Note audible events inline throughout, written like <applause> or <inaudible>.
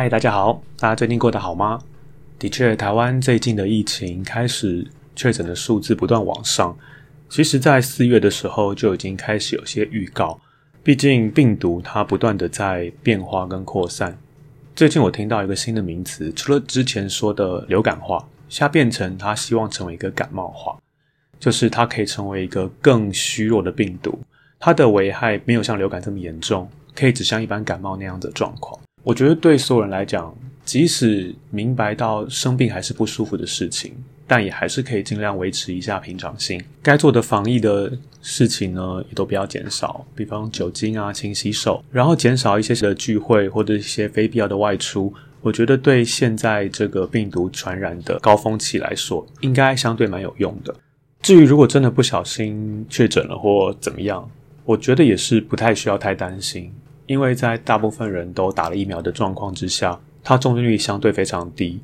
嗨，大家好，大家最近过得好吗？的确，台湾最近的疫情开始确诊的数字不断往上。其实，在四月的时候就已经开始有些预告。毕竟病毒它不断的在变化跟扩散。最近我听到一个新的名词，除了之前说的流感化，现在变成它希望成为一个感冒化，就是它可以成为一个更虚弱的病毒，它的危害没有像流感这么严重，可以只像一般感冒那样的状况。我觉得对所有人来讲，即使明白到生病还是不舒服的事情，但也还是可以尽量维持一下平常心。该做的防疫的事情呢，也都不要减少，比方酒精啊、勤洗手，然后减少一些的聚会或者一些非必要的外出。我觉得对现在这个病毒传染的高峰期来说，应该相对蛮有用的。至于如果真的不小心确诊了或怎么样，我觉得也是不太需要太担心。因为在大部分人都打了疫苗的状况之下，它重症率相对非常低。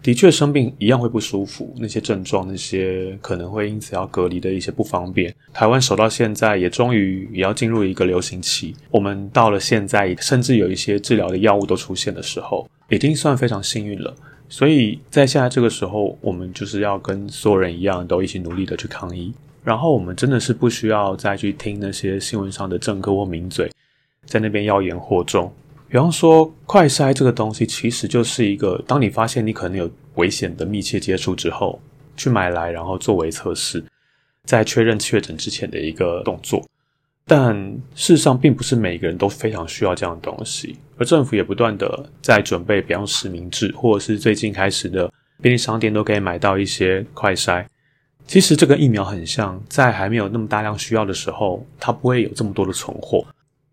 的确，生病一样会不舒服，那些症状，那些可能会因此要隔离的一些不方便。台湾守到现在，也终于也要进入一个流行期。我们到了现在，甚至有一些治疗的药物都出现的时候，已经算非常幸运了。所以在现在这个时候，我们就是要跟所有人一样，都一起努力的去抗疫。然后，我们真的是不需要再去听那些新闻上的政客或名嘴。在那边妖言惑众，比方说快筛这个东西，其实就是一个当你发现你可能有危险的密切接触之后，去买来然后作为测试，在确认确诊之前的一个动作。但事实上，并不是每个人都非常需要这样的东西，而政府也不断的在准备，比方实名制，或者是最近开始的便利商店都可以买到一些快筛。其实这个疫苗很像，在还没有那么大量需要的时候，它不会有这么多的存货。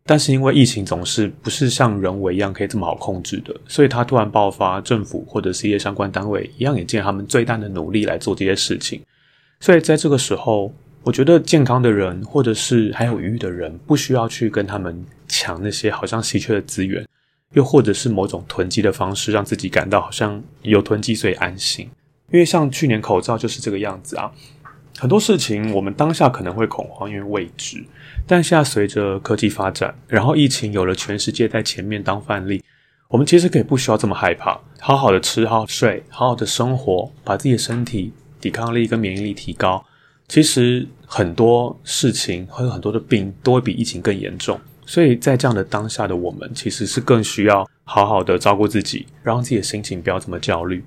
但是因为疫情总是不是像人为一样可以这么好控制的，所以它突然爆发，政府或者是一些相关单位一样也尽他们最大的努力来做这些事情。所以在这个时候，我觉得健康的人或者是还有余裕的人，不需要去跟他们抢那些好像稀缺的资源，又或者是某种囤积的方式，让自己感到好像有囤积所以安心。因为像去年口罩就是这个样子啊。很多事情我们当下可能会恐慌，因为未知。但现在随着科技发展，然后疫情有了全世界在前面当范例，我们其实可以不需要这么害怕，好好的吃，好好睡，好好的生活，把自己的身体抵抗力跟免疫力提高。其实很多事情和很多的病都会比疫情更严重，所以在这样的当下的我们，其实是更需要好好的照顾自己，让自己的心情不要这么焦虑。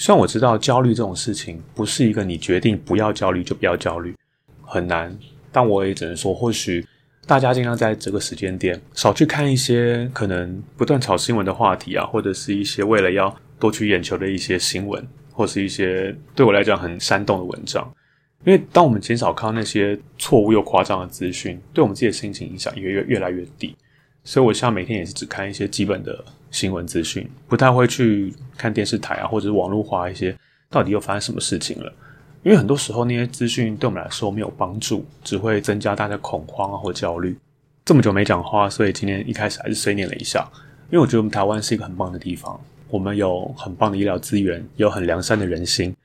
虽然我知道焦虑这种事情不是一个你决定不要焦虑就不要焦虑，很难，但我也只能说，或许大家尽量在这个时间点少去看一些可能不断炒新闻的话题啊，或者是一些为了要夺取眼球的一些新闻，或是一些对我来讲很煽动的文章。因为当我们减少看到那些错误又夸张的资讯，对我们自己的心情影响也越越来越低。所以我现在每天也是只看一些基本的新闻资讯，不太会去看电视台啊，或者是网络化一些到底又发生什么事情了。因为很多时候那些资讯对我们来说没有帮助，只会增加大家恐慌啊或焦虑。这么久没讲话，所以今天一开始还是碎念了一下。因为我觉得我们台湾是一个很棒的地方，我们有很棒的医疗资源，有很良善的人心。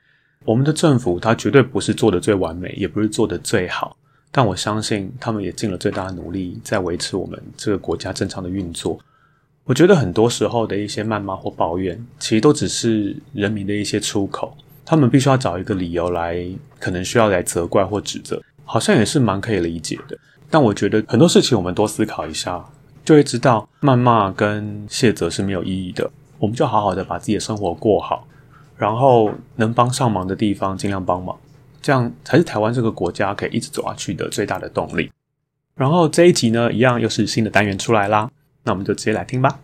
我们的政府它绝对不是做的最完美，也不是做的最好，但我相信他们也尽了最大的努力，在维持我们这个国家正常的运作。我觉得很多时候的一些谩骂或抱怨，其实都只是人民的一些出口。他们必须要找一个理由来，可能需要来责怪或指责，好像也是蛮可以理解的。但我觉得很多事情我们多思考一下，就会知道谩骂跟卸责是没有意义的。我们就好好的把自己的生活过好，然后能帮上忙的地方尽量帮忙，这样才是台湾这个国家可以一直走下去的最大的动力。然后这一集呢，一样又是新的单元出来啦，那我们就直接来听吧。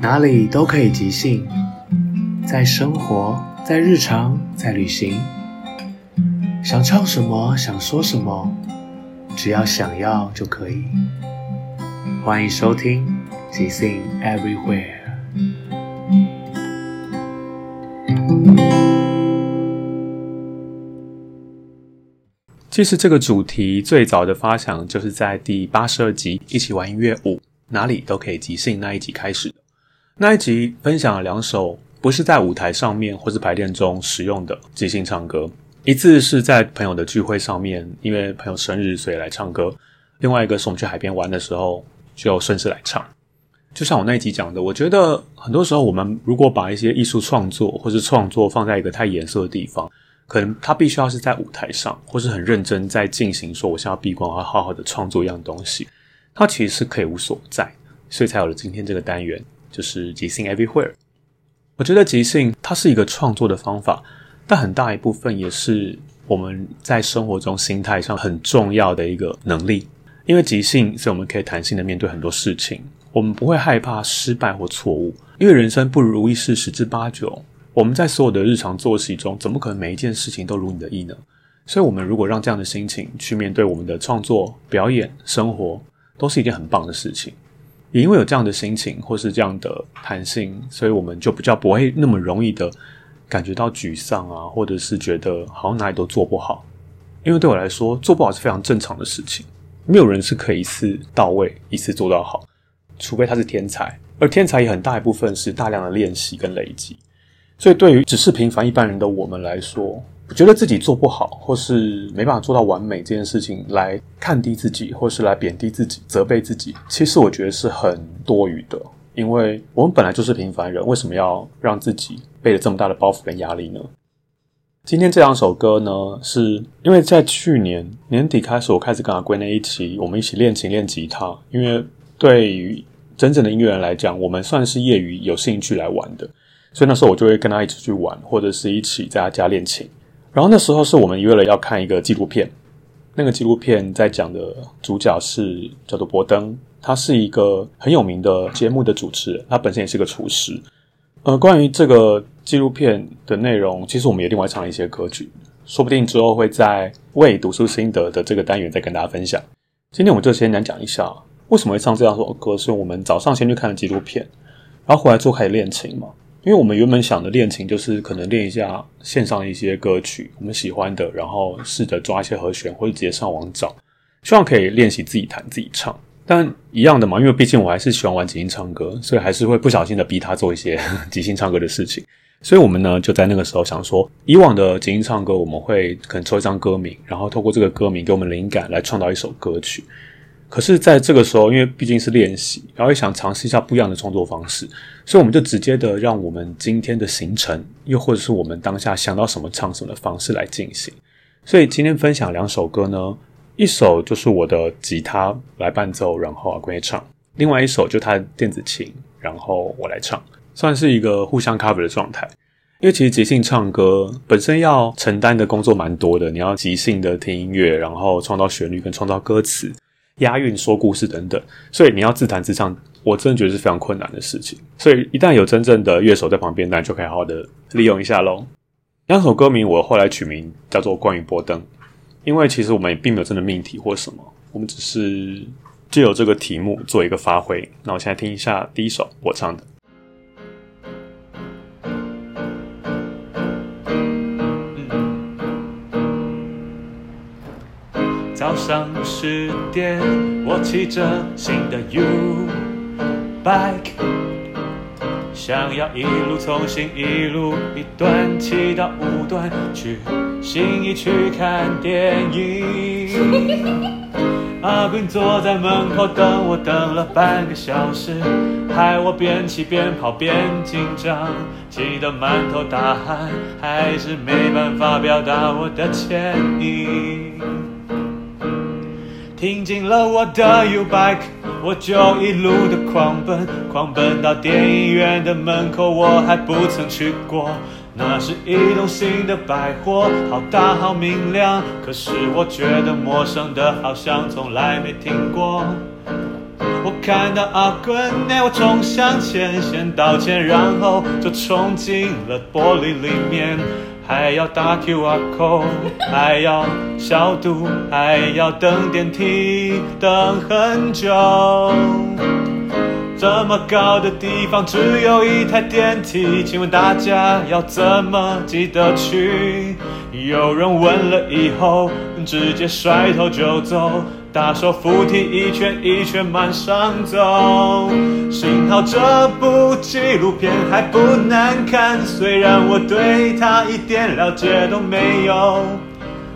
哪里都可以即兴。在生活，在日常，在旅行，想唱什么，想说什么，只要想要就可以。欢迎收听《即兴 Everywhere》。其实这个主题最早的发想就是在第八十二集《一起玩音乐五》，哪里都可以即兴那一集开始的。那一集分享了两首。不是在舞台上面或是排练中使用的即兴唱歌，一次是在朋友的聚会上面，因为朋友生日所以来唱歌；另外一个是我们去海边玩的时候就顺势来唱。就像我那一集讲的，我觉得很多时候我们如果把一些艺术创作或是创作放在一个太严肃的地方，可能他必须要是在舞台上或是很认真在进行，说我现在要闭关，要好好的创作一样东西，他其实是可以无所不在，所以才有了今天这个单元，就是即兴 Everywhere。我觉得即兴它是一个创作的方法，但很大一部分也是我们在生活中心态上很重要的一个能力。因为即兴，所以我们可以弹性的面对很多事情，我们不会害怕失败或错误。因为人生不如意事十之八九，我们在所有的日常作息中，怎么可能每一件事情都如你的意呢？所以，我们如果让这样的心情去面对我们的创作、表演、生活，都是一件很棒的事情。也因为有这样的心情，或是这样的弹性，所以我们就比较不会那么容易的感觉到沮丧啊，或者是觉得好像哪里都做不好。因为对我来说，做不好是非常正常的事情，没有人是可以一次到位、一次做到好，除非他是天才。而天才也很大一部分是大量的练习跟累积。所以，对于只是平凡一般人的我们来说，觉得自己做不好，或是没办法做到完美这件事情，来看低自己，或是来贬低自己、责备自己，其实我觉得是很多余的。因为我们本来就是平凡人，为什么要让自己背着这么大的包袱跟压力呢？今天这两首歌呢，是因为在去年年底开始，我开始跟阿龟那一起，我们一起练琴、练吉他。因为对于真正的音乐人来讲，我们算是业余、有兴趣来玩的，所以那时候我就会跟他一起去玩，或者是一起在他家练琴。然后那时候是我们约了要看一个纪录片，那个纪录片在讲的主角是叫做博登，他是一个很有名的节目的主持人，他本身也是个厨师。呃，关于这个纪录片的内容，其实我们也另外唱了一些歌曲，说不定之后会在为读书心得的这个单元再跟大家分享。今天我们就先来讲一下为什么会唱这样首歌，是因为我们早上先去看了纪录片，然后回来之后开始练琴嘛。因为我们原本想的练琴就是可能练一下线上一些歌曲，我们喜欢的，然后试着抓一些和弦，或者直接上网找，希望可以练习自己弹自己唱。但一样的嘛，因为毕竟我还是喜欢玩即兴唱歌，所以还是会不小心的逼他做一些即兴唱歌的事情。所以我们呢就在那个时候想说，以往的即兴唱歌我们会可能抽一张歌名，然后透过这个歌名给我们灵感来创造一首歌曲。可是，在这个时候，因为毕竟是练习，然后也想尝试一下不一样的创作方式，所以我们就直接的让我们今天的行程，又或者是我们当下想到什么唱什么的方式来进行。所以今天分享两首歌呢，一首就是我的吉他来伴奏，然后阿龟唱；另外一首就他的电子琴，然后我来唱，算是一个互相 cover 的状态。因为其实即兴唱歌本身要承担的工作蛮多的，你要即兴的听音乐，然后创造旋律跟创造歌词。押韵、说故事等等，所以你要自弹自唱，我真的觉得是非常困难的事情。所以一旦有真正的乐手在旁边，那就可以好好的利用一下喽。两首歌名我后来取名叫做《关于波登》，因为其实我们也并没有真的命题或什么，我们只是借由这个题目做一个发挥。那我现在听一下第一首我唱的。上十点，我骑着新的 U bike，想要一路从新一路一段骑到五段，去新一区看电影。<laughs> 阿斌坐在门口等我，等了半个小时，害我边骑边跑边紧张，骑得满头大汗，还是没办法表达我的歉意。停进了我的 U bike，我就一路的狂奔，狂奔到电影院的门口，我还不曾去过。那是一栋新的百货，好大好明亮，可是我觉得陌生的，好像从来没听过。我看到阿坤，那我冲向前，先道歉，然后就冲进了玻璃里面。还要打 QR code，还要消毒，还要等电梯，等很久。这么高的地方只有一台电梯，请问大家要怎么记得去？有人问了以后，直接甩头就走。大手扶梯一圈一圈往上走，幸好这部纪录片还不难看，虽然我对它一点了解都没有。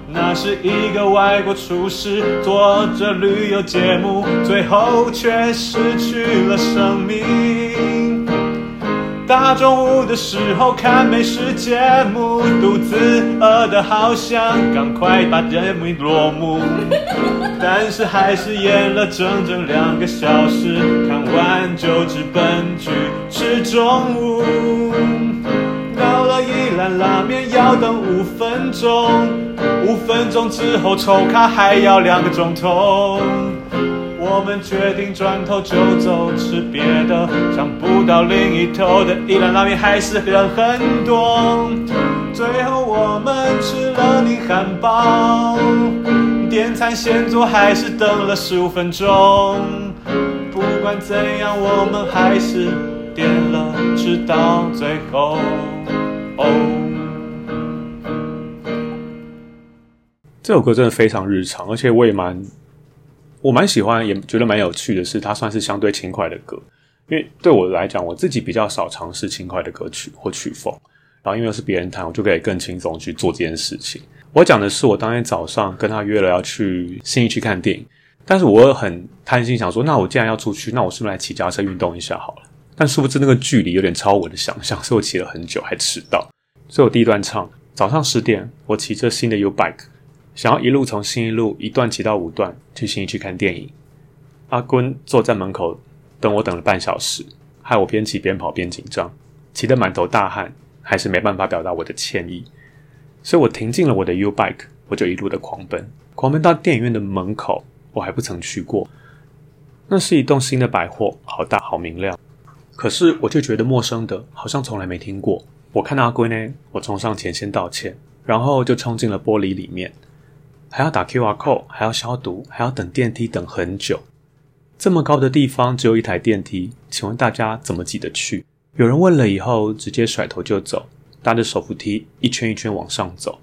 那是一个外国厨师做着旅游节目，最后却失去了生命。大中午的时候看美食节目，肚子饿得好想赶快把节目落幕，但是还是演了整整两个小时，看完就直奔去吃中午。到了一兰拉面要等五分钟，五分钟之后抽卡还要两个钟头。我们决定转头就走，吃别的。想不到另一头的一兰拉面还是人很多。最后我们吃了你汉堡，点餐先做还是等了十五分钟。不管怎样，我们还是点了，直到最后。哦，这首歌真的非常日常，而且我也蛮。我蛮喜欢，也觉得蛮有趣的是，它算是相对轻快的歌。因为对我来讲，我自己比较少尝试轻快的歌曲或曲风。然后因为是别人弹，我就可以更轻松去做这件事情。我讲的是，我当天早上跟他约了要去新义区看电影，但是我很贪心，想说，那我既然要出去，那我是不是来骑脚车运动一下好了？但殊不知那个距离有点超我的想象，所以我骑了很久还迟到。所以我第一段唱，早上十点，我骑着新的 U bike。想要一路从新义路一段骑到五段去新义区看电影，阿坤坐在门口等我等了半小时，害我边骑边跑边紧张，骑得满头大汗，还是没办法表达我的歉意，所以我停进了我的 U bike，我就一路的狂奔，狂奔到电影院的门口，我还不曾去过，那是一栋新的百货，好大好明亮，可是我就觉得陌生的，好像从来没听过。我看到阿龟呢，我冲上前先道歉，然后就冲进了玻璃里面。还要打 QR code，还要消毒，还要等电梯等很久。这么高的地方只有一台电梯，请问大家怎么挤得去？有人问了以后，直接甩头就走，搭着手扶梯一圈一圈往上走。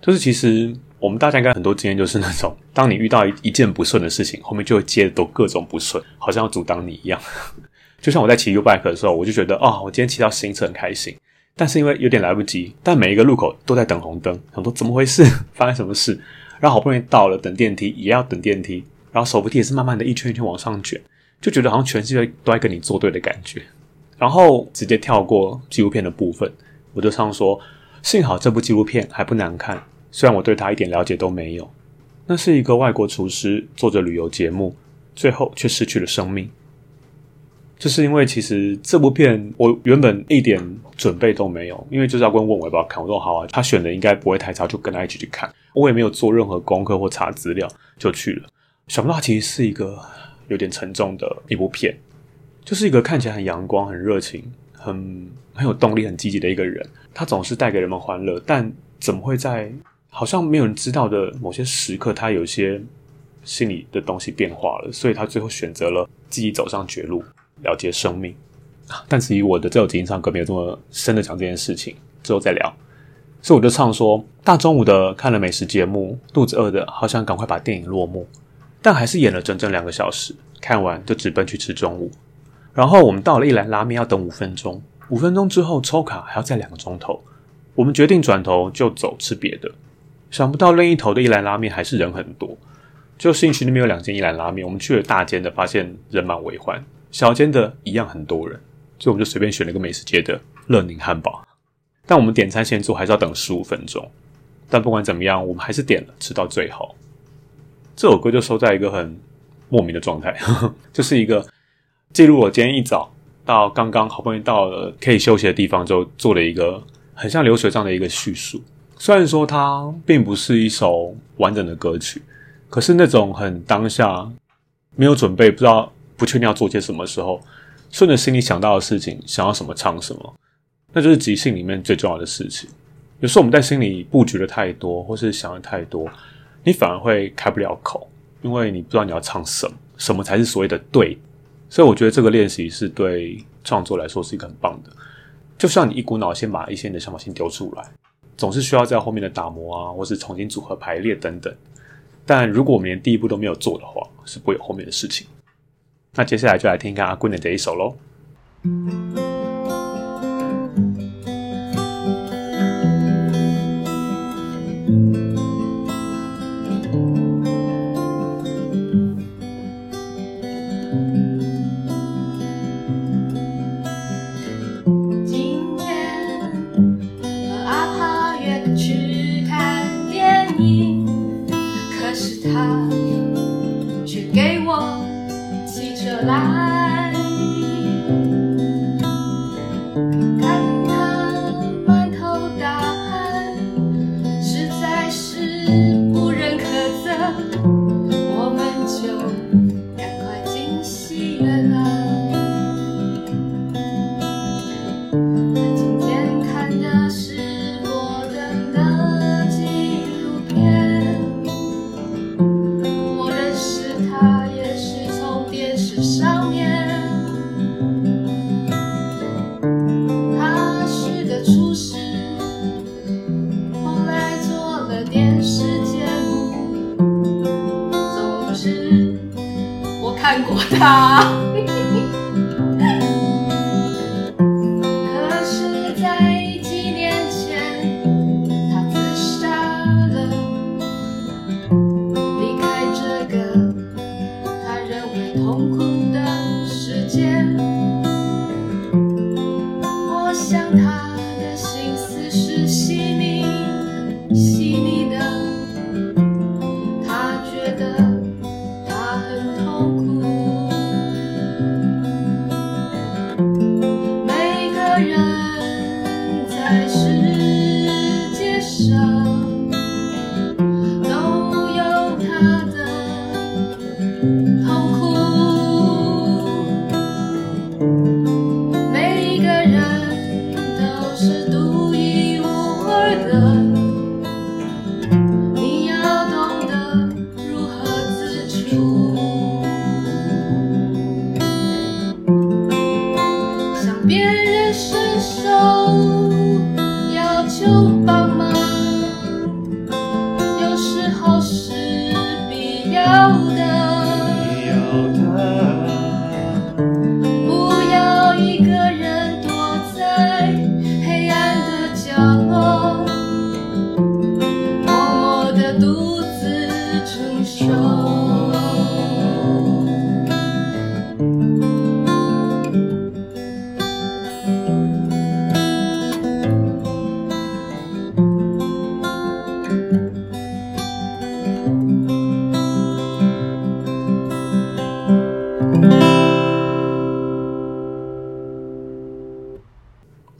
就是其实我们大家应该很多经验，就是那种 <laughs> 当你遇到一一件不顺的事情，后面就会接的都各种不顺，好像要阻挡你一样。<laughs> 就像我在骑 U bike 的时候，我就觉得哦，我今天骑到新车很开心，但是因为有点来不及，但每一个路口都在等红灯，想说怎么回事？<laughs> 发生什么事？然后好不容易到了，等电梯也要等电梯，然后手扶梯也是慢慢的一圈一圈往上卷，就觉得好像全世界都在跟你作对的感觉。然后直接跳过纪录片的部分，我就唱说：幸好这部纪录片还不难看，虽然我对它一点了解都没有。那是一个外国厨师做着旅游节目，最后却失去了生命。就是因为其实这部片我原本一点准备都没有，因为就是要问问我要不要看，我说好啊，他选的应该不会太差，就跟他一起去看。我也没有做任何功课或查资料就去了，想不到其实是一个有点沉重的一部片，就是一个看起来很阳光、很热情、很很有动力、很积极的一个人，他总是带给人们欢乐，但怎么会在好像没有人知道的某些时刻，他有些心里的东西变化了，所以他最后选择了自己走上绝路，了结生命。但至于我的这首《即兴唱歌》没有这么深的讲这件事情，之后再聊。所以我就唱说，大中午的看了美食节目，肚子饿的好想赶快把电影落幕，但还是演了整整两个小时，看完就直奔去吃中午。然后我们到了一兰拉面，要等五分钟，五分钟之后抽卡还要再两个钟头。我们决定转头就走吃别的，想不到另一头的一兰拉面还是人很多。就信义区那边有两间一兰拉面，我们去了大间的，发现人满为患，小间的一样很多人，所以我们就随便选了个美食街的乐宁汉堡。但我们点餐现做还是要等十五分钟。但不管怎么样，我们还是点了，吃到最后。这首歌就收在一个很莫名的状态，呵呵，就是一个记录我今天一早到刚刚好不容易到了可以休息的地方，就做了一个很像流水账的一个叙述。虽然说它并不是一首完整的歌曲，可是那种很当下没有准备，不知道不确定要做些什么时候，顺着心里想到的事情，想要什么唱什么。那就是即兴里面最重要的事情。有时候我们在心里布局的太多，或是想的太多，你反而会开不了口，因为你不知道你要唱什么，什么才是所谓的对。所以我觉得这个练习是对创作来说是一个很棒的。就像你一股脑先把一些你的想法先丢出来，总是需要在后面的打磨啊，或是重新组合排列等等。但如果我们连第一步都没有做的话，是不会有后面的事情。那接下来就来听一下阿坤的这一首喽。看过他。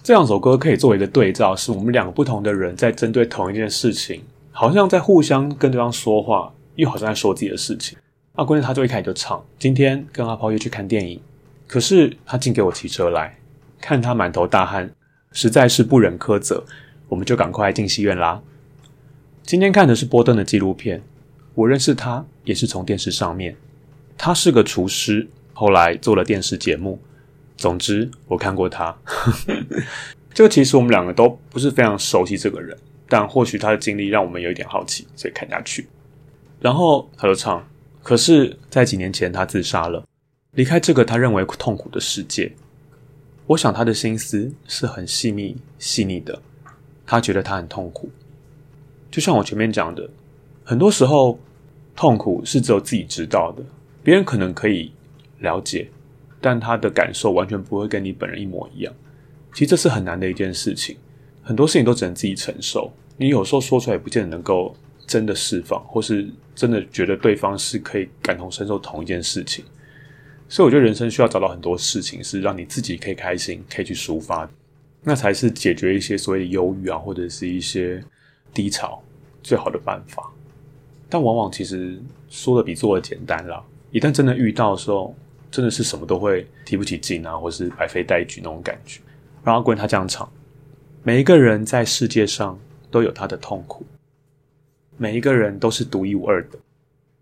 这两首歌可以作为一个对照，是我们两个不同的人在针对同一件事情，好像在互相跟对方说话，又好像在说自己的事情。阿关他就一开始就唱：“今天跟阿抛约去看电影，可是他竟给我骑车来，看他满头大汗，实在是不忍苛责，我们就赶快进戏院啦。今天看的是波顿的纪录片，我认识他也是从电视上面。他是个厨师，后来做了电视节目。总之，我看过他。<laughs> 就其实我们两个都不是非常熟悉这个人，但或许他的经历让我们有一点好奇，所以看下去。然后他就唱，可是，在几年前他自杀了，离开这个他认为痛苦的世界。我想他的心思是很细腻、细腻的。他觉得他很痛苦，就像我前面讲的，很多时候痛苦是只有自己知道的，别人可能可以了解，但他的感受完全不会跟你本人一模一样。其实这是很难的一件事情，很多事情都只能自己承受。你有时候说出来也不见得能够真的释放，或是真的觉得对方是可以感同身受同一件事情。所以我觉得人生需要找到很多事情是让你自己可以开心，可以去抒发，那才是解决一些所谓的忧郁啊，或者是一些低潮最好的办法。但往往其实说的比做的简单啦。一旦真的遇到的时候，真的是什么都会提不起劲啊，或是白费带举那种感觉。然后，关于他这样唱：每一个人在世界上都有他的痛苦，每一个人都是独一无二的。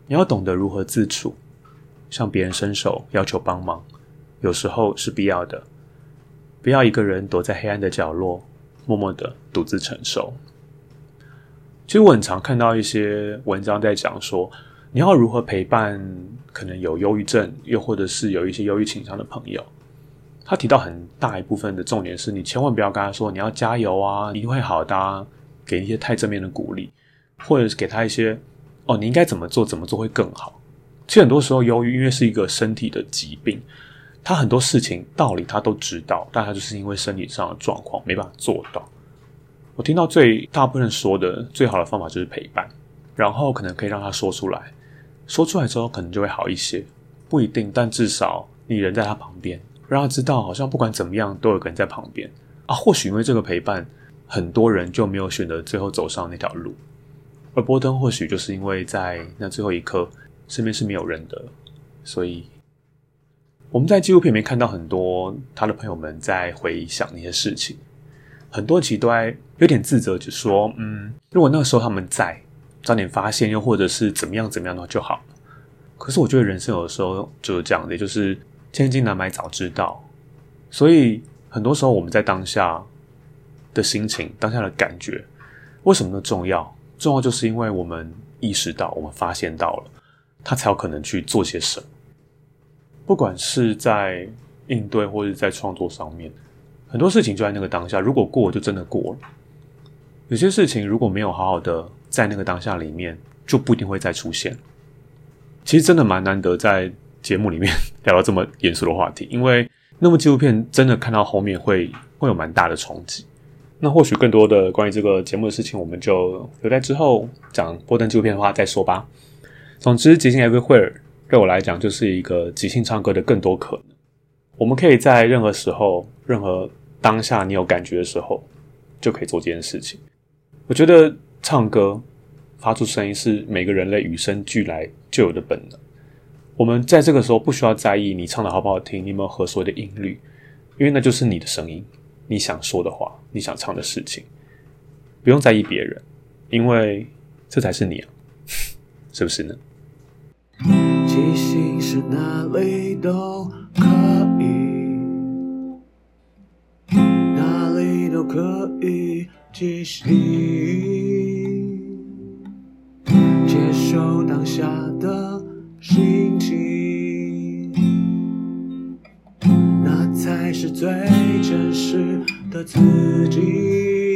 你要懂得如何自处。向别人伸手要求帮忙，有时候是必要的。不要一个人躲在黑暗的角落，默默的独自承受。其实我很常看到一些文章在讲说，你要如何陪伴可能有忧郁症，又或者是有一些忧郁倾向的朋友。他提到很大一部分的重点是你千万不要跟他说你要加油啊，你会好的啊，给一些太正面的鼓励，或者是给他一些哦，你应该怎么做，怎么做会更好。其实很多时候，忧郁因为是一个身体的疾病，他很多事情道理他都知道，但他就是因为身体上的状况没办法做到。我听到最大部分说的最好的方法就是陪伴，然后可能可以让他说出来，说出来之后可能就会好一些，不一定，但至少你人在他旁边，让他知道好像不管怎么样都有个人在旁边啊。或许因为这个陪伴，很多人就没有选择最后走上那条路，而波登或许就是因为在那最后一刻。身边是没有人的，所以我们在纪录片里面看到很多他的朋友们在回想那些事情，很多其实都在有点自责，就说：“嗯，如果那个时候他们在，早点发现，又或者是怎么样怎么样的话就好了。”可是我觉得人生有的时候就是这样的，就是千金难买早知道。所以很多时候我们在当下的心情、当下的感觉，为什么那重要？重要就是因为我们意识到，我们发现到了。他才有可能去做些什么，不管是在应对或者在创作上面，很多事情就在那个当下。如果过就真的过了，有些事情如果没有好好的在那个当下里面，就不一定会再出现。其实真的蛮难得在节目里面 <laughs> 聊到这么严肃的话题，因为那么纪录片真的看到后面会会有蛮大的冲击。那或许更多的关于这个节目的事情，我们就留在之后讲波登纪录片的话再说吧。总之，即兴 Everywhere 对我来讲就是一个即兴唱歌的更多可能。我们可以在任何时候、任何当下，你有感觉的时候，就可以做这件事情。我觉得唱歌发出声音是每个人类与生俱来就有的本能。我们在这个时候不需要在意你唱的好不好听，你有没有合所有的音律，因为那就是你的声音，你想说的话，你想唱的事情，不用在意别人，因为这才是你啊。是不是呢？即兴是哪里都可以，哪里都可以即兴，受当下的心情，那才是最真实的自己。